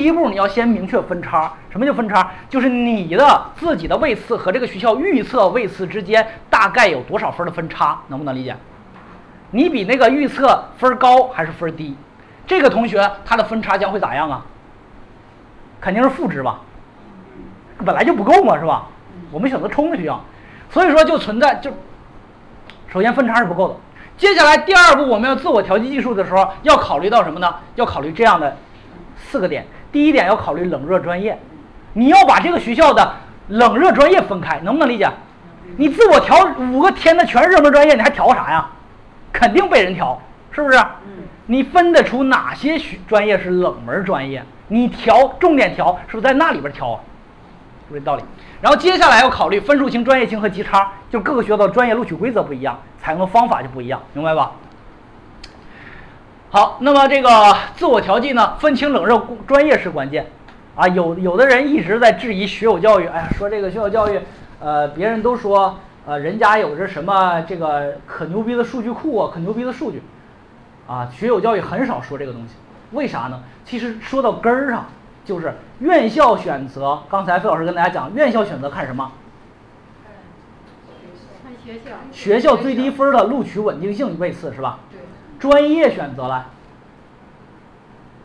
第一步你要先明确分叉。什么叫分叉？就是你的自己的位次和这个学校预测位次之间大概有多少分的分差，能不能理解？你比那个预测分高还是分低？这个同学他的分差将会咋样啊？肯定是负值吧？本来就不够嘛，是吧？我们选择冲的学校，所以说就存在就，首先分差是不够的。接下来第二步，我们要自我调剂技术的时候，要考虑到什么呢？要考虑这样的四个点。第一点要考虑冷热专业，你要把这个学校的冷热专业分开，能不能理解？你自我调五个天的全是热门专业，你还调啥呀？肯定被人调，是不是？你分得出哪些学专业是冷门专业？你调重点调，是不是在那里边调？是不是这道理？然后接下来要考虑分数型、专业型和级差，就各个学校的专业录取规则不一样，采用的方法就不一样，明白吧？好，那么这个自我调剂呢，分清冷热专业是关键啊。有有的人一直在质疑学友教育，哎呀，说这个学友教育，呃，别人都说，呃，人家有着什么这个可牛逼的数据库啊，可牛逼的数据。啊，学有教育很少说这个东西，为啥呢？其实说到根儿上，就是院校选择。刚才费老师跟大家讲，院校选择看什么？看学校。学校最低分的录取稳定性位次是吧？对。专业选择了，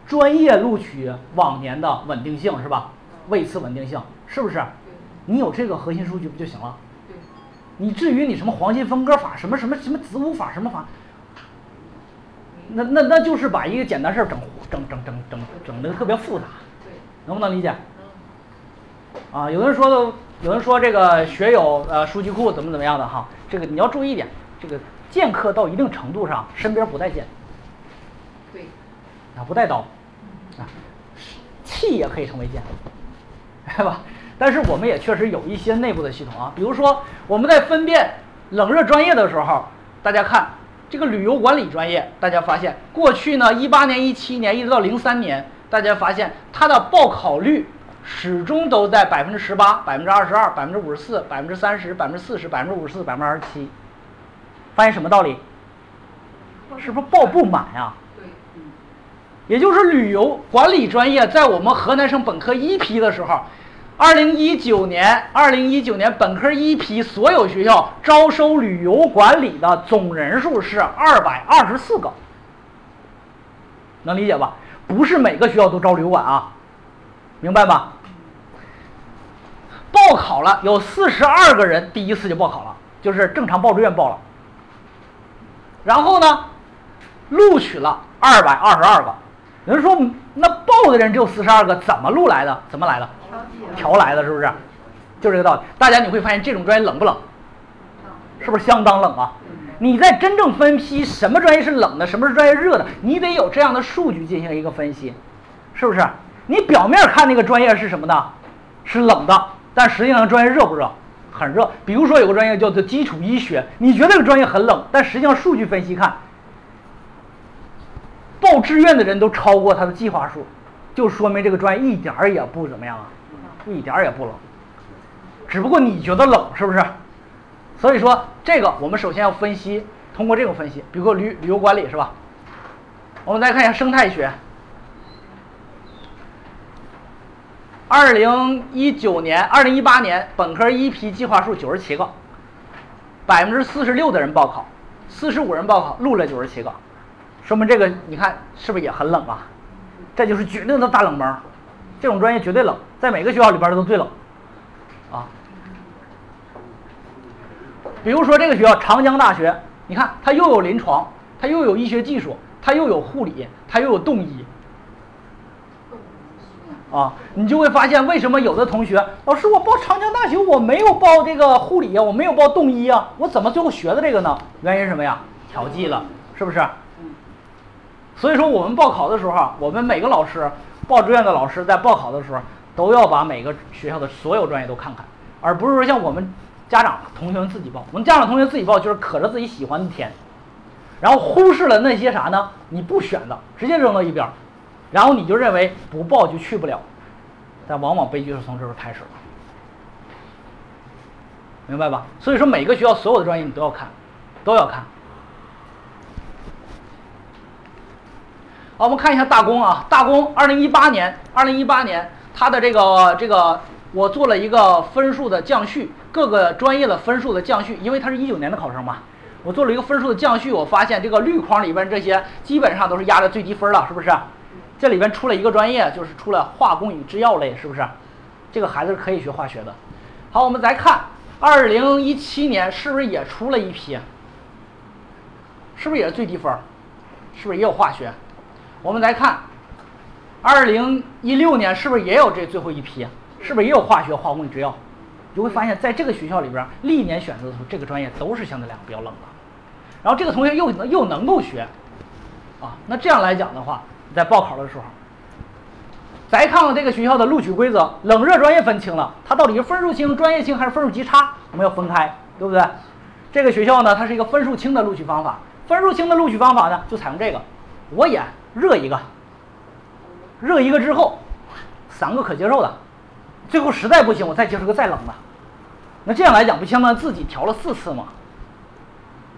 专业录取往年的稳定性是吧？位次稳定性是不是？你有这个核心数据不就行了？对。你至于你什么黄金分割法，什么什么什么子午法什么法？那那那就是把一个简单事儿整整整整整整的特别复杂，能不能理解？啊，有的人说的，有人说这个学友呃数据库怎么怎么样的哈，这个你要注意一点，这个剑客到一定程度上身边不带剑，对，啊不带刀，啊，气也可以成为剑，对吧？但是我们也确实有一些内部的系统啊，比如说我们在分辨冷热专业的时候，大家看。这个旅游管理专业，大家发现过去呢，一八年、一七年一直到零三年，大家发现它的报考率始终都在百分之十八、百分之二十二、百分之五十四、百分之三十、百分之四十、百分之五十四、百分之二十七。发现什么道理？是不是报不满呀？对，也就是旅游管理专业在我们河南省本科一批的时候。二零一九年，二零一九年本科一批所有学校招收旅游管理的总人数是二百二十四个，能理解吧？不是每个学校都招旅游管啊，明白吧？报考了有四十二个人，第一次就报考了，就是正常报志愿报了。然后呢，录取了二百二十二个。有人说，那报的人只有四十二个，怎么录来的？怎么来的？调来的，是不是？就这个道理。大家你会发现这种专业冷不冷？是不是相当冷啊？你在真正分批什么专业是冷的，什么是专业热的，你得有这样的数据进行一个分析，是不是？你表面看那个专业是什么的？是冷的，但实际上专业热不热？很热。比如说有个专业叫做基础医学，你觉得这个专业很冷，但实际上数据分析看，报志愿的人都超过他的计划数，就说明这个专业一点儿也不怎么样啊。一点儿也不冷，只不过你觉得冷，是不是？所以说这个我们首先要分析，通过这种分析，比如说旅旅游管理是吧？我们再看一下生态学。二零一九年、二零一八年本科一批计划数九十七个，百分之四十六的人报考，四十五人报考，录了九十七个，说明这个你看是不是也很冷啊？这就是绝对的大冷门。这种专业绝对冷，在每个学校里边都最冷，啊。比如说这个学校长江大学，你看它又有临床，它又有医学技术，它又有护理，它又有动医，啊，你就会发现为什么有的同学，老师我报长江大学我没有报这个护理呀，我没有报动医啊，我怎么最后学的这个呢？原因是什么呀？调剂了，是不是？所以说我们报考的时候，我们每个老师。报志愿的老师在报考的时候，都要把每个学校的所有专业都看看，而不是说像我们家长同学们自己报。我们家长同学自己报就是可着自己喜欢的填，然后忽视了那些啥呢？你不选的，直接扔到一边，然后你就认为不报就去不了，但往往悲剧是从这时候开始了，明白吧？所以说每个学校所有的专业你都要看，都要看。好，我们看一下大公啊，大公二零一八年，二零一八年它的这个这个，我做了一个分数的降序，各个专业的分数的降序，因为它是一九年的考生嘛，我做了一个分数的降序，我发现这个绿框里边这些基本上都是压着最低分了，是不是？这里边出了一个专业，就是出了化工与制药类，是不是？这个孩子是可以学化学的。好，我们再看二零一七年是不是也出了一批？是不是也是最低分？是不是也有化学？我们再看二零一六年是不是也有这最后一批？是不是也有化学、化工与制药？你会发现在这个学校里边，历年选择的时候，这个专业都是相对来讲比较冷的。然后这个同学又能又能够学，啊，那这样来讲的话，在报考的时候，再看看这个学校的录取规则，冷热专业分清了，它到底是分数清、专业清还是分数极差？我们要分开，对不对？这个学校呢，它是一个分数清的录取方法。分数清的录取方法呢，就采用这个，我演热一个，热一个之后，三个可接受的，最后实在不行，我再接受个再冷的。那这样来讲，不相当于自己调了四次吗？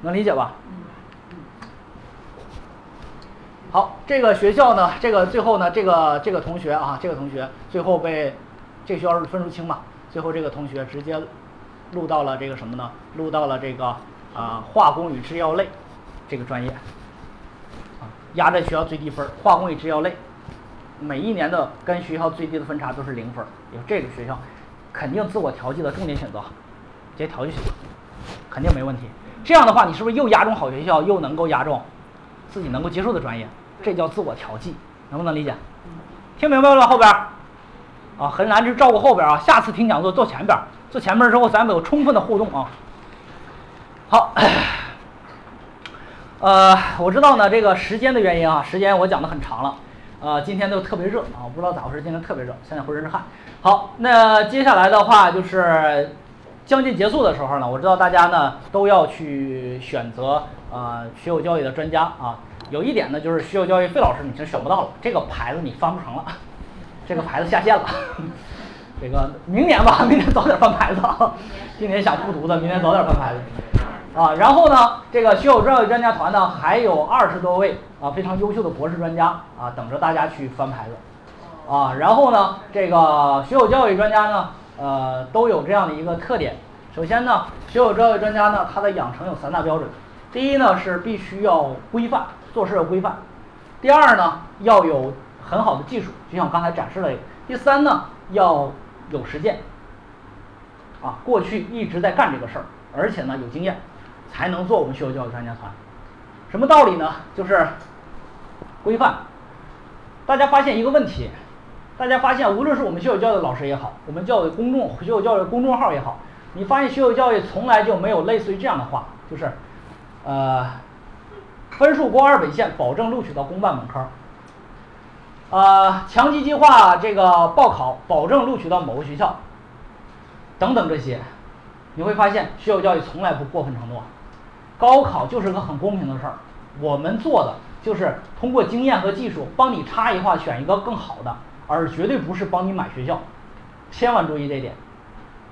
能理解吧？好，这个学校呢，这个最后呢，这个这个同学啊，这个同学最后被这个学校是分数清嘛，最后这个同学直接录到了这个什么呢？录到了这个啊化工与制药类。这个专业，啊，压在学校最低分，化工与制药类，每一年的跟学校最低的分差都是零分，有这个学校，肯定自我调剂的重点选择，直接调就行了，肯定没问题。这样的话，你是不是又压中好学校，又能够压中自己能够接受的专业？这叫自我调剂，能不能理解？听明白了吧后边？啊，很难就照顾后边啊，下次听讲座坐前边，坐前边之后咱们有充分的互动啊。好。呃，我知道呢，这个时间的原因啊，时间我讲的很长了，呃，今天都特别热啊，我不知道咋回事，今天特别热，现在浑身是汗。好，那接下来的话就是将近结束的时候呢，我知道大家呢都要去选择呃学有教育的专家啊，有一点呢就是学有教育费老师你是选不到了，这个牌子你翻不成了，这个牌子下线了，这个明年吧，明年早点翻牌子啊，今年想复读的，明年早点翻牌子。啊，然后呢，这个学有教育专家团呢，还有二十多位啊非常优秀的博士专家啊，等着大家去翻牌子。啊，然后呢，这个学有教育专家呢，呃，都有这样的一个特点。首先呢，学有教育专家呢，他的养成有三大标准。第一呢，是必须要规范，做事要规范。第二呢，要有很好的技术，就像我刚才展示了。第三呢，要有实践。啊，过去一直在干这个事儿，而且呢有经验。才能做我们学有教育专家团，什么道理呢？就是规范。大家发现一个问题，大家发现无论是我们学有教育老师也好，我们教育公众学有教育公众号也好，你发现学有教育从来就没有类似于这样的话，就是，呃，分数过二本线，保证录取到公办本科。呃，强基计划这个报考，保证录取到某个学校，等等这些，你会发现学校教育从来不过分承诺。高考就是个很公平的事儿，我们做的就是通过经验和技术帮你差异化选一个更好的，而绝对不是帮你买学校，千万注意这点，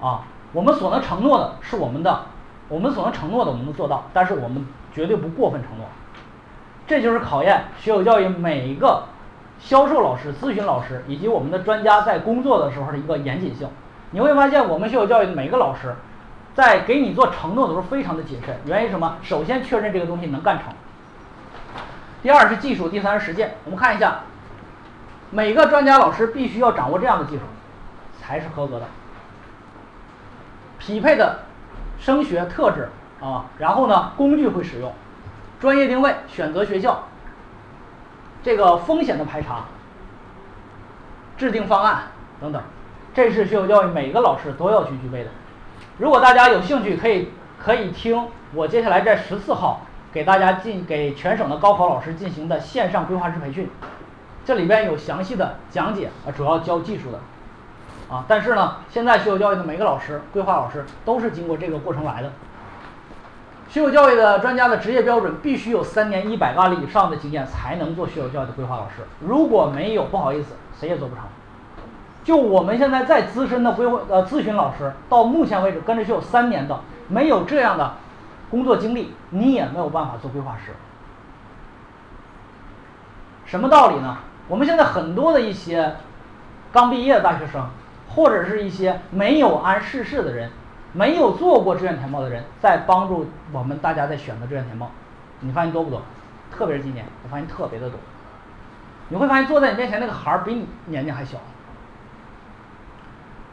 啊，我们所能承诺的是我们的，我们所能承诺的我们能做到，但是我们绝对不过分承诺，这就是考验学有教育每一个销售老师、咨询老师以及我们的专家在工作的时候的一个严谨性。你会发现我们学有教育的每一个老师。在给你做承诺的时候，非常的谨慎。原因什么？首先确认这个东西能干成。第二是技术，第三是实践。我们看一下，每个专家老师必须要掌握这样的技术，才是合格的。匹配的升学特质啊，然后呢，工具会使用，专业定位，选择学校，这个风险的排查，制定方案等等，这是学有教育每个老师都要去具备的。如果大家有兴趣，可以可以听我接下来在十四号给大家进给全省的高考老师进行的线上规划师培训，这里边有详细的讲解啊，主要教技术的啊。但是呢，现在学有教育的每个老师、规划老师都是经过这个过程来的。学有教育的专家的职业标准必须有三年一百个案例以上的经验才能做学有教育的规划老师，如果没有，不好意思，谁也做不成。就我们现在再资深的规划呃咨询老师，到目前为止跟着学有三年的，没有这样的工作经历，你也没有办法做规划师。什么道理呢？我们现在很多的一些刚毕业的大学生，或者是一些没有谙世事的人，没有做过志愿填报的人，在帮助我们大家在选择志愿填报。你发现多不多？特别是今年，我发现特别的多。你会发现坐在你面前那个孩儿比你年龄还小，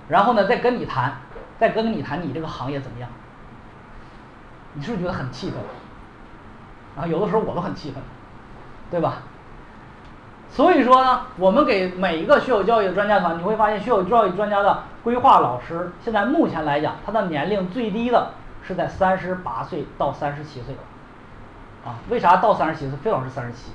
然后呢，再跟你谈，再跟你谈你这个行业怎么样？你是不是觉得很气愤？啊，有的时候我都很气愤，对吧？所以说呢，我们给每一个学有教育的专家团，你会发现学有教育专家的规划老师，现在目前来讲，他的年龄最低的是在三十八岁到三十七岁。啊，为啥到三十七岁？费老师三十七，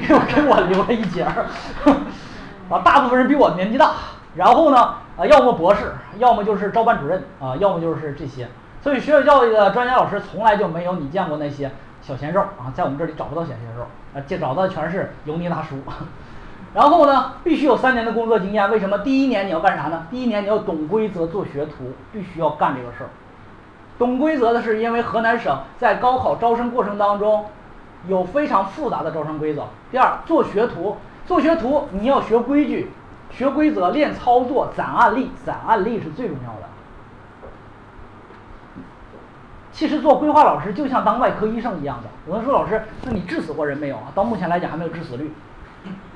因为给我留了一截儿。啊，大部分人比我年纪大，然后呢，啊，要么博士，要么就是招班主任，啊，要么就是这些。所以学有教育的专家老师从来就没有你见过那些小鲜肉啊，在我们这里找不到小鲜肉，啊，见找到的全是油腻大叔。然后呢，必须有三年的工作经验。为什么？第一年你要干啥呢？第一年你要懂规则，做学徒，必须要干这个事儿。懂规则的是因为河南省在高考招生过程当中有非常复杂的招生规则。第二，做学徒，做学徒你要学规矩、学规则、练操作、攒案例，攒案例是最重要的。其实做规划老师就像当外科医生一样的。有人说老师，那你治死过人没有啊？到目前来讲还没有致死率，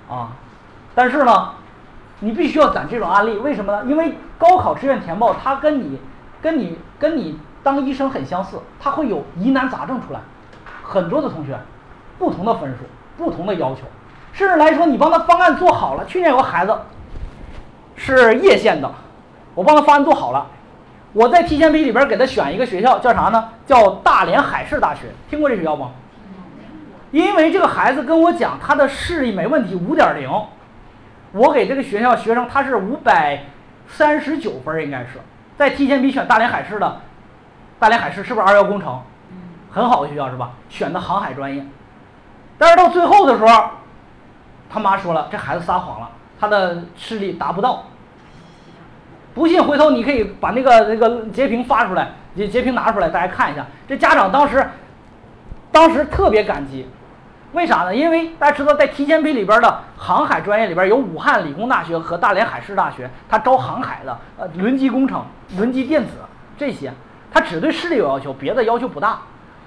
啊，但是呢，你必须要攒这种案例。为什么呢？因为高考志愿填报它跟你、跟你、跟你当医生很相似，它会有疑难杂症出来，很多的同学，不同的分数，不同的要求，甚至来说你帮他方案做好了。去年有个孩子是叶县的，我帮他方案做好了。我在提前批里边给他选一个学校，叫啥呢？叫大连海事大学，听过这学校吗？因为这个孩子跟我讲，他的视力没问题，五点零。我给这个学校学生，他是五百三十九分，应该是在提前批选大连海事的。大连海事是不是二幺工程？很好的学校是吧？选的航海专业。但是到最后的时候，他妈说了，这孩子撒谎了，他的视力达不到。不信，回头你可以把那个那个截屏发出来，截截屏拿出来，大家看一下。这家长当时，当时特别感激，为啥呢？因为大家知道，在提前批里边的航海专业里边有武汉理工大学和大连海事大学，它招航海的，呃，轮机工程、轮机电子这些，它只对视力有要求，别的要求不大。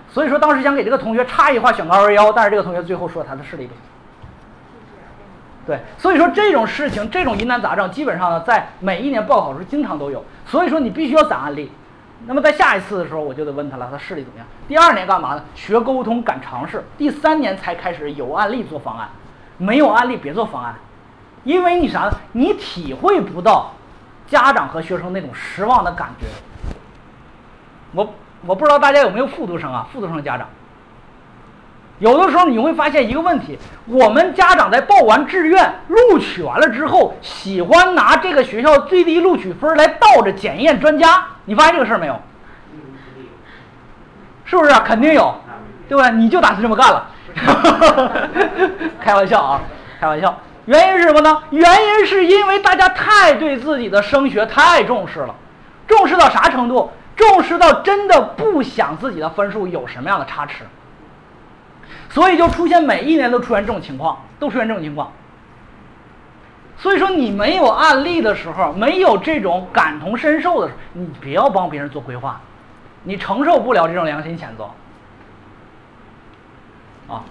所以说当时想给这个同学差异化选个二幺幺，但是这个同学最后说他的视力不行。对，所以说这种事情，这种疑难杂症，基本上呢，在每一年报考时经常都有。所以说你必须要攒案例。那么在下一次的时候，我就得问他了，他视力怎么样？第二年干嘛呢？学沟通，敢尝试。第三年才开始有案例做方案，没有案例别做方案，因为你啥呢？你体会不到家长和学生那种失望的感觉。我我不知道大家有没有复读生啊？复读生家长。有的时候你会发现一个问题，我们家长在报完志愿、录取完了之后，喜欢拿这个学校最低录取分来倒着检验专家。你发现这个事儿没有？是不是？肯定有，对吧？你就打算这么干了？开玩笑啊，开玩笑。原因是什么呢？原因是因为大家太对自己的升学太重视了，重视到啥程度？重视到真的不想自己的分数有什么样的差池。所以就出现每一年都出现这种情况，都出现这种情况。所以说你没有案例的时候，没有这种感同身受的时候，你不要帮别人做规划，你承受不了这种良心谴责。啊，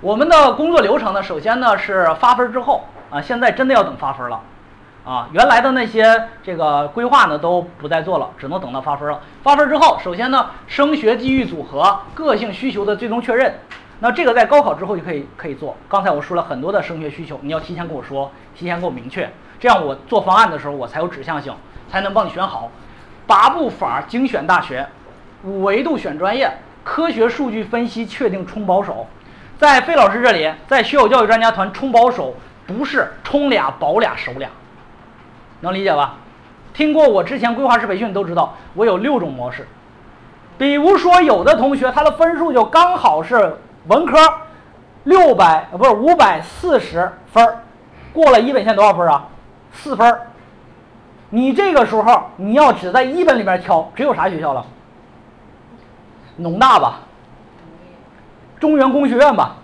我们的工作流程呢，首先呢是发分之后啊，现在真的要等发分了。啊，原来的那些这个规划呢都不再做了，只能等到发分了。发分之后，首先呢，升学机遇组合、个性需求的最终确认。那这个在高考之后就可以可以做。刚才我说了很多的升学需求，你要提前跟我说，提前给我明确，这样我做方案的时候我才有指向性，才能帮你选好。八步法精选大学，五维度选专业，科学数据分析确定冲保守。在费老师这里，在学有教育专家团冲保守，不是冲俩保俩守俩。能理解吧？听过我之前规划师培训都知道，我有六种模式。比如说，有的同学他的分数就刚好是文科六百不是五百四十分过了一本线多少分啊？四分你这个时候你要只在一本里面挑，只有啥学校了？农大吧，中原工学院吧，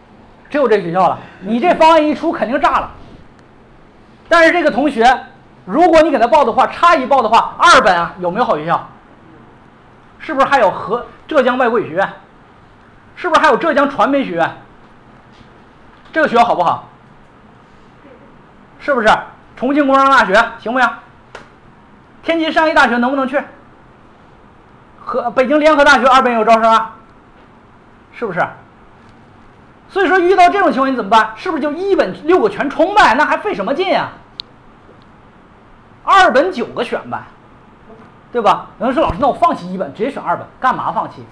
只有这学校了。你这方案一出，肯定炸了。但是这个同学，如果你给他报的话，差一报的话，二本啊有没有好学校？是不是还有和浙江外国语学院？是不是还有浙江传媒学院？这个学校好不好？是不是？重庆工商大学行不行？天津商业大学能不能去？和北京联合大学二本有招生啊？是不是？所以说遇到这种情况你怎么办？是不是就一本六个全冲呗？那还费什么劲啊？二本九个选呗，对吧？有人说老师，那我放弃一本，直接选二本，干嘛放弃？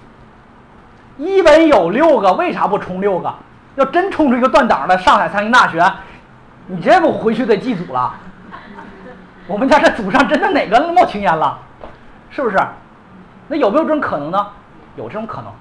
一本有六个，为啥不冲六个？要真冲出一个断档的上海财经大学，你这不回去得祭祖了？我们家这祖上真的哪个冒青烟了？是不是？那有没有这种可能呢？有这种可能。